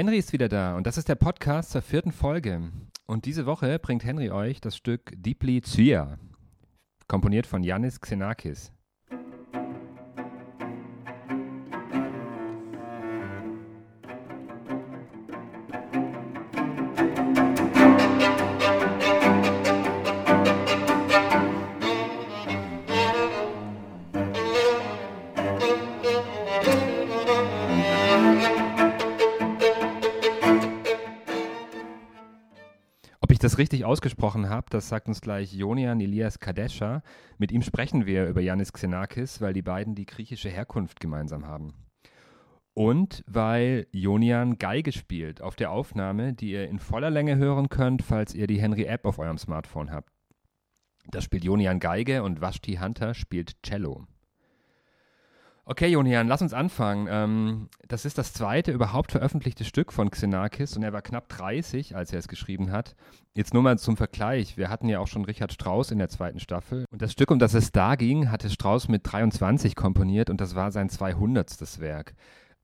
Henry ist wieder da und das ist der Podcast zur vierten Folge. Und diese Woche bringt Henry euch das Stück Deeply Zyia, komponiert von Yannis Xenakis. Richtig ausgesprochen habe, das sagt uns gleich Jonian Elias Kadesha. Mit ihm sprechen wir über Yannis Xenakis, weil die beiden die griechische Herkunft gemeinsam haben. Und weil Jonian Geige spielt auf der Aufnahme, die ihr in voller Länge hören könnt, falls ihr die Henry-App auf eurem Smartphone habt. Da spielt Jonian Geige und Vashti Hunter spielt Cello. Okay, Jonian, lass uns anfangen. Ähm, das ist das zweite überhaupt veröffentlichte Stück von Xenakis und er war knapp 30, als er es geschrieben hat. Jetzt nur mal zum Vergleich. Wir hatten ja auch schon Richard Strauss in der zweiten Staffel und das Stück, um das es da ging, hatte Strauss mit 23 komponiert und das war sein 200. Werk.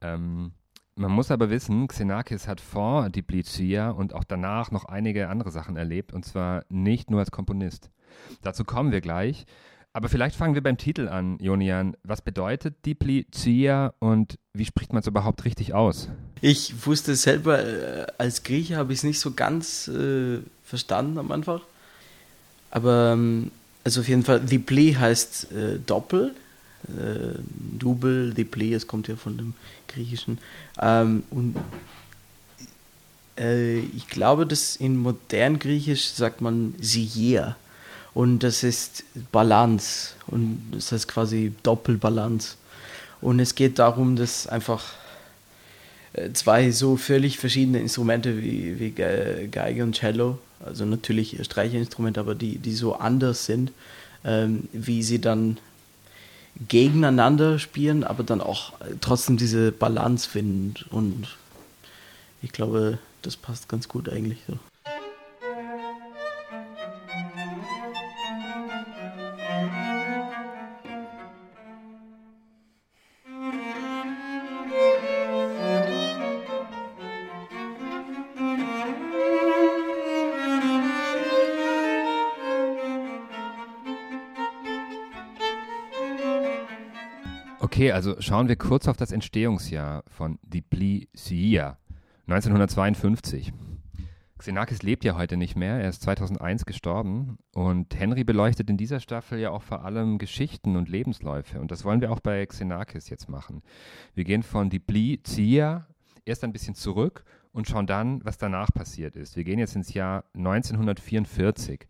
Ähm, man muss aber wissen, Xenakis hat vor Diplizia und auch danach noch einige andere Sachen erlebt und zwar nicht nur als Komponist. Dazu kommen wir gleich. Aber vielleicht fangen wir beim Titel an, Jonian. Was bedeutet Diplizia und wie spricht man es überhaupt richtig aus? Ich wusste selber, äh, als Grieche habe ich es nicht so ganz äh, verstanden am Anfang. Aber ähm, also auf jeden Fall, Dipli heißt äh, Doppel. Äh, Double, Dipli, es kommt ja von dem Griechischen. Ähm, und äh, ich glaube, dass in modern Griechisch sagt man Sier und das ist Balance und das heißt quasi Doppelbalance. Und es geht darum, dass einfach äh, zwei so völlig verschiedene Instrumente wie, wie Geige und Cello, also natürlich Streicherinstrumente, aber die, die so anders sind, ähm, wie sie dann gegeneinander spielen, aber dann auch trotzdem diese Balance finden. Und ich glaube, das passt ganz gut eigentlich so. Okay, also schauen wir kurz auf das Entstehungsjahr von Diplisia, 1952. Xenakis lebt ja heute nicht mehr, er ist 2001 gestorben und Henry beleuchtet in dieser Staffel ja auch vor allem Geschichten und Lebensläufe und das wollen wir auch bei Xenakis jetzt machen. Wir gehen von Diplizia erst ein bisschen zurück und schauen dann, was danach passiert ist. Wir gehen jetzt ins Jahr 1944.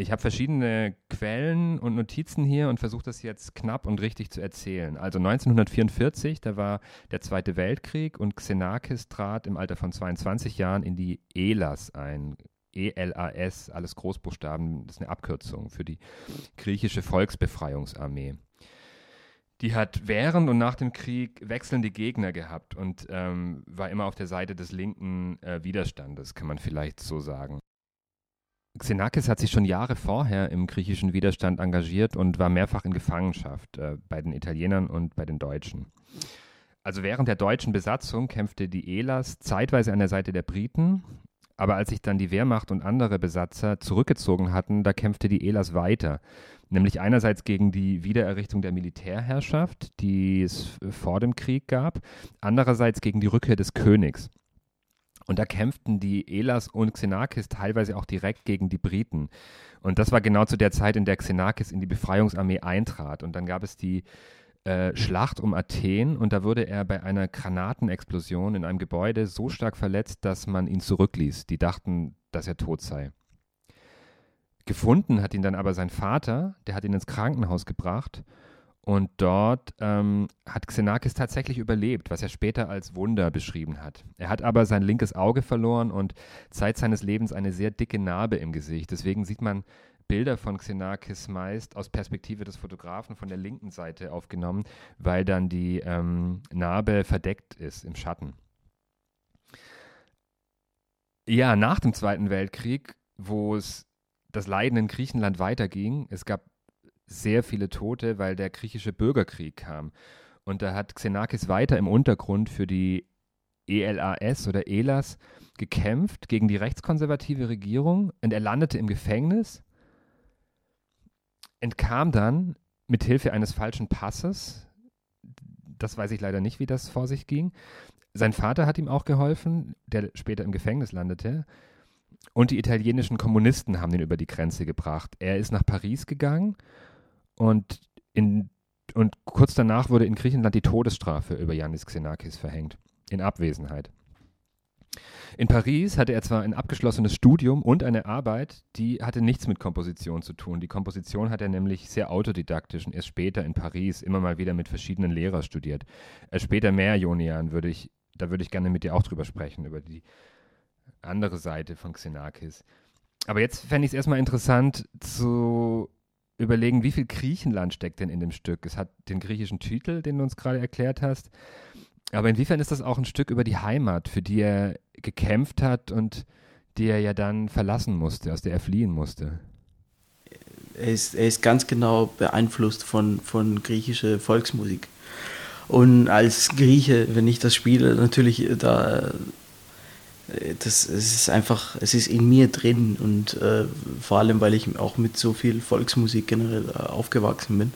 Ich habe verschiedene Quellen und Notizen hier und versuche das jetzt knapp und richtig zu erzählen. Also 1944, da war der Zweite Weltkrieg und Xenakis trat im Alter von 22 Jahren in die ELAS ein. E-L-A-S, alles Großbuchstaben, das ist eine Abkürzung für die griechische Volksbefreiungsarmee. Die hat während und nach dem Krieg wechselnde Gegner gehabt und ähm, war immer auf der Seite des linken äh, Widerstandes, kann man vielleicht so sagen. Xenakis hat sich schon Jahre vorher im griechischen Widerstand engagiert und war mehrfach in Gefangenschaft äh, bei den Italienern und bei den Deutschen. Also während der deutschen Besatzung kämpfte die ELAS zeitweise an der Seite der Briten, aber als sich dann die Wehrmacht und andere Besatzer zurückgezogen hatten, da kämpfte die ELAS weiter. Nämlich einerseits gegen die Wiedererrichtung der Militärherrschaft, die es vor dem Krieg gab, andererseits gegen die Rückkehr des Königs. Und da kämpften die Elas und Xenakis teilweise auch direkt gegen die Briten. Und das war genau zu der Zeit, in der Xenakis in die Befreiungsarmee eintrat. Und dann gab es die äh, Schlacht um Athen und da wurde er bei einer Granatenexplosion in einem Gebäude so stark verletzt, dass man ihn zurückließ. Die dachten, dass er tot sei. Gefunden hat ihn dann aber sein Vater, der hat ihn ins Krankenhaus gebracht und dort ähm, hat Xenakis tatsächlich überlebt, was er später als Wunder beschrieben hat. Er hat aber sein linkes Auge verloren und Zeit seines Lebens eine sehr dicke Narbe im Gesicht. Deswegen sieht man Bilder von Xenakis meist aus Perspektive des Fotografen von der linken Seite aufgenommen, weil dann die ähm, Narbe verdeckt ist im Schatten. Ja, nach dem Zweiten Weltkrieg, wo es das Leiden in Griechenland weiterging, es gab sehr viele Tote, weil der griechische Bürgerkrieg kam. Und da hat Xenakis weiter im Untergrund für die ELAS oder ELAS, gekämpft gegen die rechtskonservative Regierung und er landete im Gefängnis, entkam dann mit Hilfe eines falschen Passes. Das weiß ich leider nicht, wie das vor sich ging. Sein Vater hat ihm auch geholfen, der später im Gefängnis landete. Und die italienischen Kommunisten haben ihn über die Grenze gebracht. Er ist nach Paris gegangen und, in, und kurz danach wurde in Griechenland die Todesstrafe über Yannis Xenakis verhängt, in Abwesenheit. In Paris hatte er zwar ein abgeschlossenes Studium und eine Arbeit, die hatte nichts mit Komposition zu tun. Die Komposition hat er nämlich sehr autodidaktisch und erst später in Paris immer mal wieder mit verschiedenen Lehrern studiert. Erst später mehr, Jonian, würde ich, da würde ich gerne mit dir auch drüber sprechen, über die andere Seite von Xenakis. Aber jetzt fände ich es erstmal interessant zu überlegen, wie viel Griechenland steckt denn in dem Stück. Es hat den griechischen Titel, den du uns gerade erklärt hast. Aber inwiefern ist das auch ein Stück über die Heimat, für die er gekämpft hat und die er ja dann verlassen musste, aus der er fliehen musste? Er ist, er ist ganz genau beeinflusst von, von griechischer Volksmusik. Und als Grieche, wenn ich das spiele, natürlich da das es ist einfach, es ist in mir drin und äh, vor allem, weil ich auch mit so viel Volksmusik generell äh, aufgewachsen bin.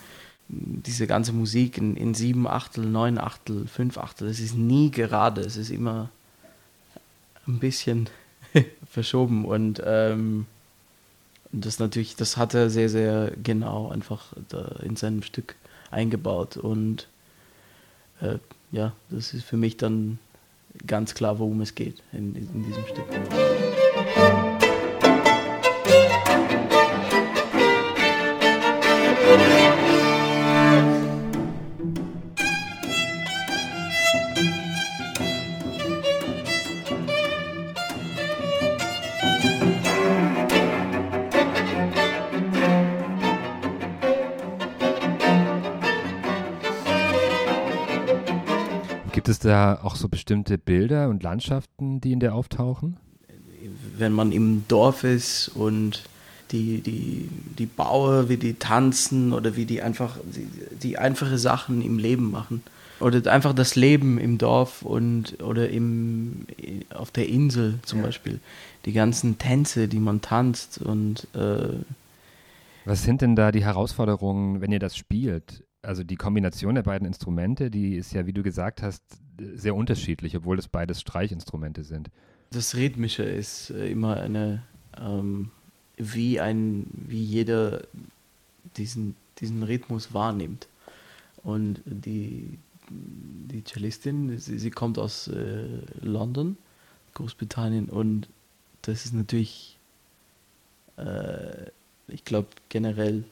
Diese ganze Musik in, in sieben Achtel, neun Achtel, fünf Achtel, es ist nie gerade, es ist immer ein bisschen verschoben und ähm, das natürlich, das hat er sehr, sehr genau einfach in seinem Stück eingebaut und äh, ja, das ist für mich dann ganz klar, worum es geht in, in diesem Stück. Gibt da auch so bestimmte Bilder und Landschaften, die in der auftauchen? Wenn man im Dorf ist und die, die, die Bauer, wie die tanzen oder wie die einfach die, die einfache Sachen im Leben machen. Oder einfach das Leben im Dorf und oder im, auf der Insel zum ja. Beispiel. Die ganzen Tänze, die man tanzt und äh was sind denn da die Herausforderungen, wenn ihr das spielt? also die Kombination der beiden Instrumente, die ist ja, wie du gesagt hast, sehr unterschiedlich, obwohl es beides Streichinstrumente sind. Das Rhythmische ist äh, immer eine, ähm, wie ein, wie jeder diesen, diesen Rhythmus wahrnimmt. Und die, die Cellistin, sie, sie kommt aus äh, London, Großbritannien, und das ist natürlich, äh, ich glaube, generell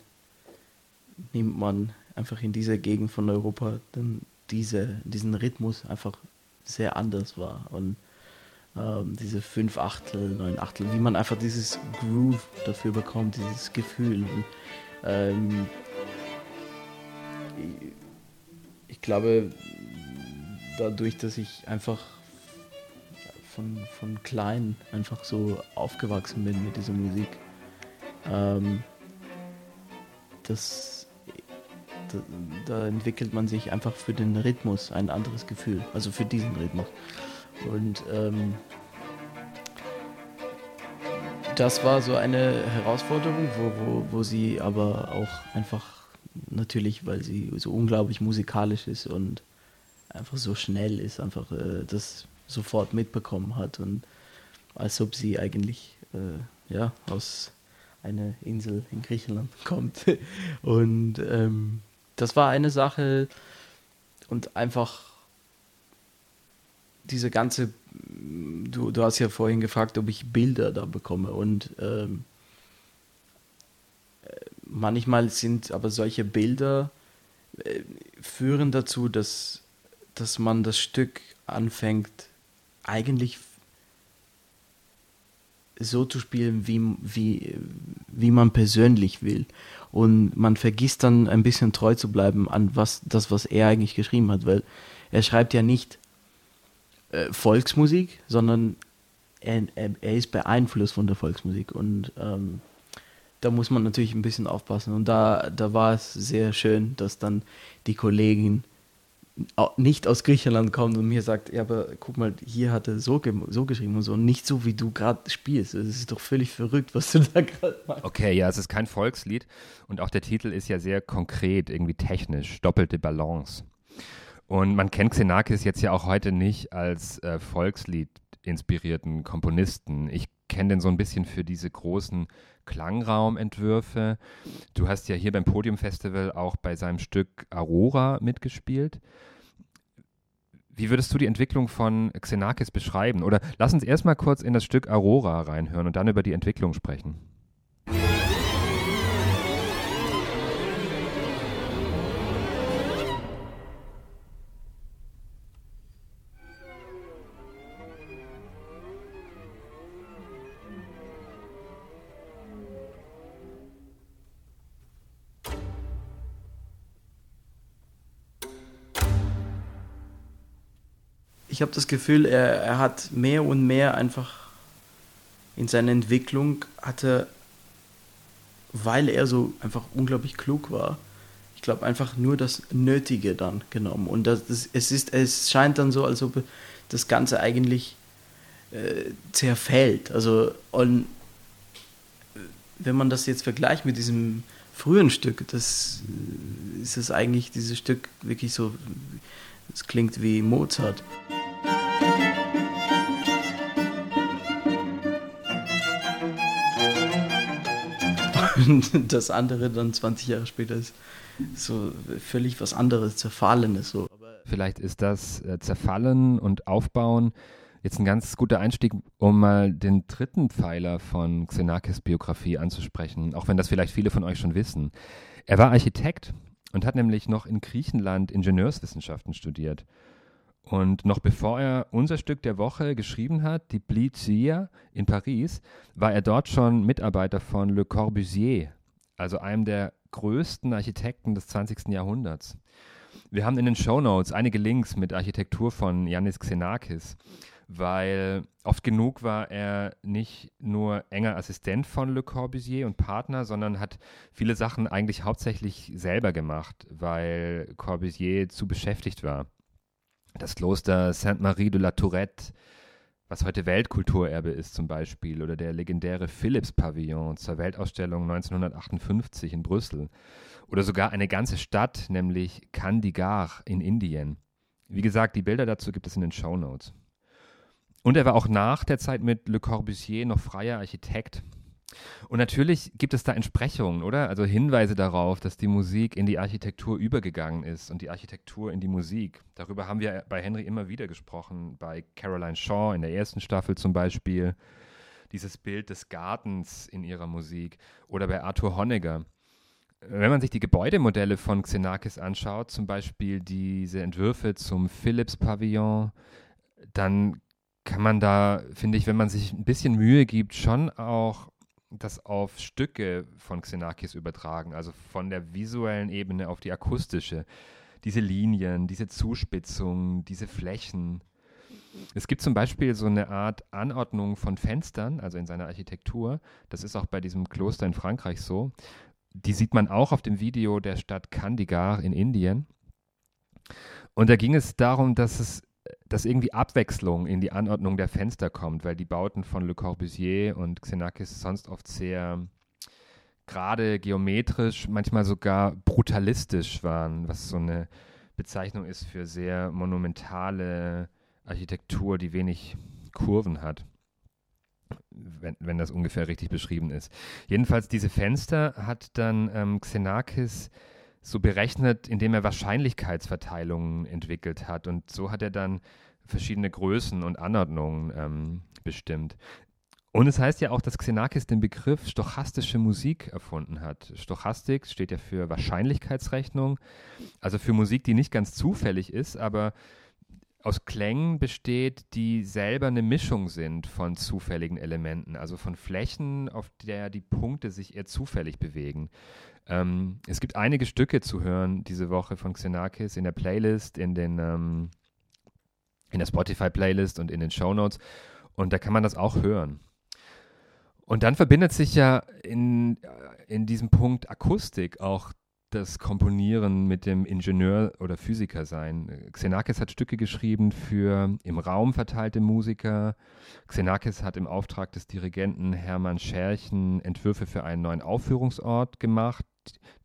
nimmt man einfach in dieser Gegend von Europa dann diese, diesen Rhythmus einfach sehr anders war. Und ähm, diese fünf Achtel, neun Achtel, wie man einfach dieses Groove dafür bekommt, dieses Gefühl. Und, ähm, ich, ich glaube, dadurch, dass ich einfach von, von klein einfach so aufgewachsen bin mit dieser Musik, ähm, das da, da, entwickelt man sich einfach für den Rhythmus ein anderes Gefühl, also für diesen Rhythmus. Und ähm, das war so eine Herausforderung, wo, wo, wo sie aber auch einfach natürlich, weil sie so unglaublich musikalisch ist und einfach so schnell ist, einfach äh, das sofort mitbekommen hat und als ob sie eigentlich äh, ja aus einer Insel in Griechenland kommt und ähm, das war eine Sache und einfach diese ganze, du, du hast ja vorhin gefragt, ob ich Bilder da bekomme und ähm, manchmal sind aber solche Bilder äh, führen dazu, dass, dass man das Stück anfängt eigentlich so zu spielen, wie, wie, wie man persönlich will. Und man vergisst dann ein bisschen treu zu bleiben an was, das, was er eigentlich geschrieben hat, weil er schreibt ja nicht äh, Volksmusik, sondern er, er, er, ist beeinflusst von der Volksmusik. Und ähm, da muss man natürlich ein bisschen aufpassen. Und da, da war es sehr schön, dass dann die Kollegen nicht aus Griechenland kommt und mir sagt, ja, aber guck mal, hier hat er so, so geschrieben und so, und nicht so, wie du gerade spielst. Es ist doch völlig verrückt, was du da gerade machst. Okay, ja, es ist kein Volkslied und auch der Titel ist ja sehr konkret, irgendwie technisch, doppelte Balance. Und man kennt Xenakis jetzt ja auch heute nicht als äh, Volkslied inspirierten Komponisten. Ich kenne den so ein bisschen für diese großen Klangraumentwürfe. Du hast ja hier beim Podium-Festival auch bei seinem Stück Aurora mitgespielt. Wie würdest du die Entwicklung von Xenakis beschreiben? Oder lass uns erstmal kurz in das Stück Aurora reinhören und dann über die Entwicklung sprechen. Ich habe das Gefühl, er, er hat mehr und mehr einfach in seiner Entwicklung hatte, weil er so einfach unglaublich klug war, ich glaube einfach nur das Nötige dann genommen. Und das, das, es, ist, es scheint dann so, als ob das Ganze eigentlich äh, zerfällt. Also und wenn man das jetzt vergleicht mit diesem frühen Stück, das äh, ist es eigentlich dieses Stück wirklich so, es klingt wie Mozart. Und das andere dann 20 Jahre später ist so völlig was anderes, Zerfallenes. So. Vielleicht ist das äh, Zerfallen und Aufbauen jetzt ein ganz guter Einstieg, um mal den dritten Pfeiler von Xenakis Biografie anzusprechen, auch wenn das vielleicht viele von euch schon wissen. Er war Architekt und hat nämlich noch in Griechenland Ingenieurswissenschaften studiert. Und noch bevor er unser Stück der Woche geschrieben hat, die Blizia in Paris, war er dort schon Mitarbeiter von Le Corbusier, also einem der größten Architekten des 20. Jahrhunderts. Wir haben in den Show Notes einige Links mit Architektur von Yannis Xenakis, weil oft genug war er nicht nur enger Assistent von Le Corbusier und Partner, sondern hat viele Sachen eigentlich hauptsächlich selber gemacht, weil Corbusier zu beschäftigt war das Kloster Sainte-Marie de la Tourette, was heute Weltkulturerbe ist zum Beispiel, oder der legendäre Philips-Pavillon zur Weltausstellung 1958 in Brüssel, oder sogar eine ganze Stadt, nämlich Kandigar in Indien. Wie gesagt, die Bilder dazu gibt es in den Show Notes. Und er war auch nach der Zeit mit Le Corbusier noch freier Architekt und natürlich gibt es da Entsprechungen, oder? Also Hinweise darauf, dass die Musik in die Architektur übergegangen ist und die Architektur in die Musik. Darüber haben wir bei Henry immer wieder gesprochen, bei Caroline Shaw in der ersten Staffel zum Beispiel. Dieses Bild des Gartens in ihrer Musik. Oder bei Arthur Honegger. Wenn man sich die Gebäudemodelle von Xenakis anschaut, zum Beispiel diese Entwürfe zum Philips-Pavillon, dann kann man da, finde ich, wenn man sich ein bisschen Mühe gibt, schon auch das auf Stücke von Xenakis übertragen, also von der visuellen Ebene auf die akustische. Diese Linien, diese Zuspitzung, diese Flächen. Es gibt zum Beispiel so eine Art Anordnung von Fenstern, also in seiner Architektur. Das ist auch bei diesem Kloster in Frankreich so. Die sieht man auch auf dem Video der Stadt Kandigar in Indien. Und da ging es darum, dass es dass irgendwie Abwechslung in die Anordnung der Fenster kommt, weil die Bauten von Le Corbusier und Xenakis sonst oft sehr gerade geometrisch, manchmal sogar brutalistisch waren, was so eine Bezeichnung ist für sehr monumentale Architektur, die wenig Kurven hat. Wenn, wenn das ungefähr richtig beschrieben ist. Jedenfalls diese Fenster hat dann ähm, Xenakis so berechnet, indem er Wahrscheinlichkeitsverteilungen entwickelt hat. Und so hat er dann verschiedene Größen und Anordnungen ähm, bestimmt. Und es heißt ja auch, dass Xenakis den Begriff stochastische Musik erfunden hat. Stochastik steht ja für Wahrscheinlichkeitsrechnung, also für Musik, die nicht ganz zufällig ist, aber aus Klängen besteht, die selber eine Mischung sind von zufälligen Elementen, also von Flächen, auf der die Punkte sich eher zufällig bewegen. Ähm, es gibt einige Stücke zu hören diese Woche von Xenakis in der Playlist, in den ähm, in der Spotify-Playlist und in den Show Notes. Und da kann man das auch hören. Und dann verbindet sich ja in, in diesem Punkt Akustik auch das Komponieren mit dem Ingenieur oder Physiker sein. Xenakis hat Stücke geschrieben für im Raum verteilte Musiker. Xenakis hat im Auftrag des Dirigenten Hermann Scherchen Entwürfe für einen neuen Aufführungsort gemacht.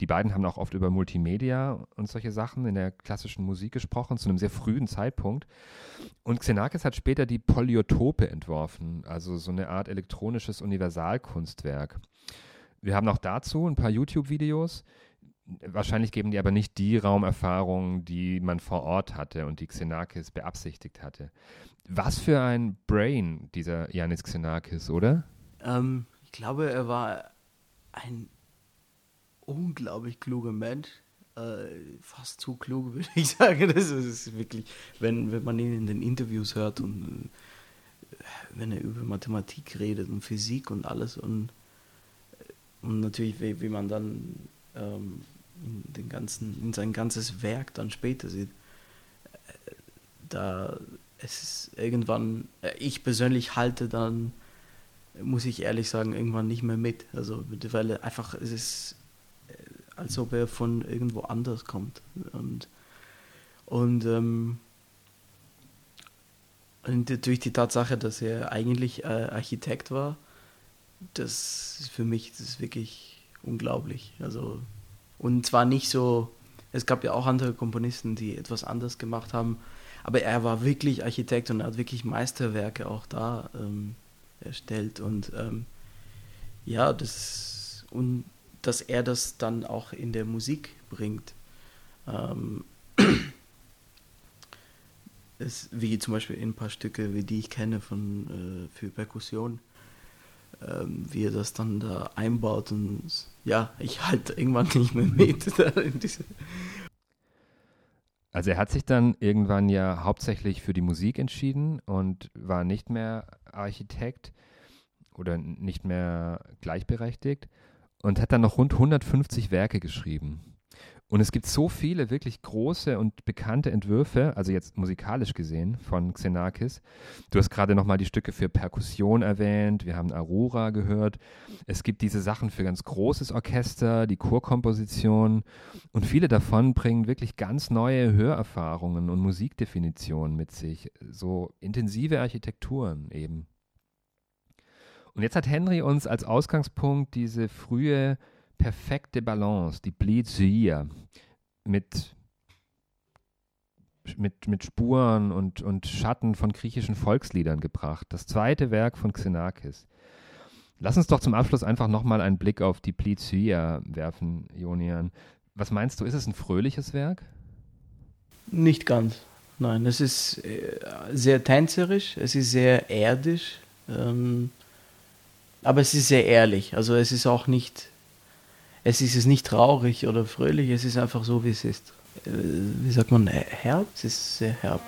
Die beiden haben auch oft über Multimedia und solche Sachen in der klassischen Musik gesprochen, zu einem sehr frühen Zeitpunkt. Und Xenakis hat später die Polyotope entworfen, also so eine Art elektronisches Universalkunstwerk. Wir haben auch dazu ein paar YouTube-Videos. Wahrscheinlich geben die aber nicht die Raumerfahrung, die man vor Ort hatte und die Xenakis beabsichtigt hatte. Was für ein Brain dieser Janis Xenakis, oder? Ähm, ich glaube, er war ein unglaublich kluger Mensch. Äh, fast zu klug, würde ich sagen. Das ist wirklich, wenn, wenn man ihn in den Interviews hört und äh, wenn er über Mathematik redet und Physik und alles und, und natürlich, wie, wie man dann ähm, in, den ganzen, in sein ganzes Werk dann später sieht, da es ist irgendwann, ich persönlich halte dann, muss ich ehrlich sagen, irgendwann nicht mehr mit. Also mittlerweile einfach, es ist, äh, als ob er von irgendwo anders kommt. Und, und, ähm, und durch die Tatsache, dass er eigentlich äh, Architekt war, das ist für mich, das ist wirklich unglaublich. Also und zwar nicht so, es gab ja auch andere Komponisten, die etwas anders gemacht haben, aber er war wirklich Architekt und er hat wirklich Meisterwerke auch da ähm, erstellt. Und ähm, ja, das und dass er das dann auch in der Musik bringt. Ähm, ist, wie zum Beispiel in ein paar Stücke, wie die ich kenne von, äh, für Perkussion ähm, wie er das dann da einbaut und ja, ich halte irgendwann nicht mehr mit. also er hat sich dann irgendwann ja hauptsächlich für die Musik entschieden und war nicht mehr Architekt oder nicht mehr gleichberechtigt und hat dann noch rund 150 Werke geschrieben. Und es gibt so viele wirklich große und bekannte Entwürfe, also jetzt musikalisch gesehen, von Xenakis. Du hast gerade nochmal die Stücke für Perkussion erwähnt, wir haben Aurora gehört. Es gibt diese Sachen für ganz großes Orchester, die Chorkomposition. Und viele davon bringen wirklich ganz neue Hörerfahrungen und Musikdefinitionen mit sich. So intensive Architekturen eben. Und jetzt hat Henry uns als Ausgangspunkt diese frühe perfekte Balance, die Blitzia, mit, mit, mit Spuren und, und Schatten von griechischen Volksliedern gebracht. Das zweite Werk von Xenakis. Lass uns doch zum Abschluss einfach nochmal einen Blick auf die Plizuia werfen, Jonian. Was meinst du, ist es ein fröhliches Werk? Nicht ganz. Nein, es ist äh, sehr tänzerisch, es ist sehr erdisch, ähm, aber es ist sehr ehrlich. Also es ist auch nicht es ist nicht traurig oder fröhlich, es ist einfach so, wie es ist. Äh, wie sagt man, herb? Es ist sehr herb.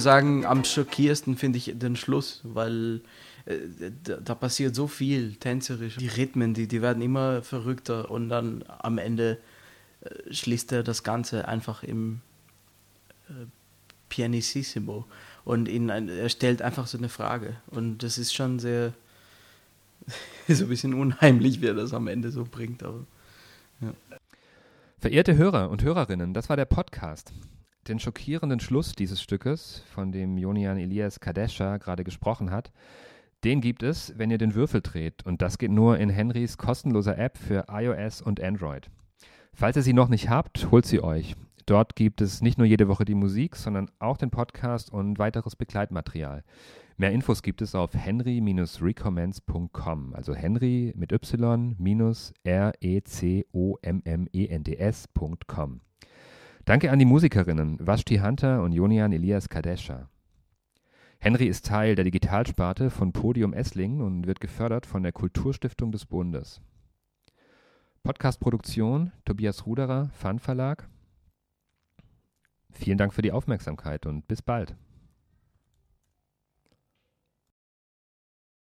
Sagen, am schockierendsten finde ich den Schluss, weil äh, da, da, passiert so viel tänzerisch. Die Rhythmen, die, die werden immer verrückter und dann am Ende äh, schließt er das Ganze einfach im äh, Pianissimo und ihn, er stellt einfach so eine Frage und das ist schon sehr so ein bisschen unheimlich, wie er das am Ende so bringt. Aber, ja. Verehrte Hörer und Hörerinnen, das war der Podcast den schockierenden Schluss dieses Stückes, von dem Jonian Elias Kadesha gerade gesprochen hat, den gibt es, wenn ihr den Würfel dreht. Und das geht nur in Henrys kostenloser App für iOS und Android. Falls ihr sie noch nicht habt, holt sie euch. Dort gibt es nicht nur jede Woche die Musik, sondern auch den Podcast und weiteres Begleitmaterial. Mehr Infos gibt es auf henry-recommends.com, also Henry mit Y-R-E-C-O-M-M-E-N-D-S.com. Danke an die Musikerinnen Vashti Hunter und Jonian Elias Kadesha. Henry ist Teil der Digitalsparte von Podium Esslingen und wird gefördert von der Kulturstiftung des Bundes. Podcast-Produktion Tobias Ruderer, Fun Verlag. Vielen Dank für die Aufmerksamkeit und bis bald.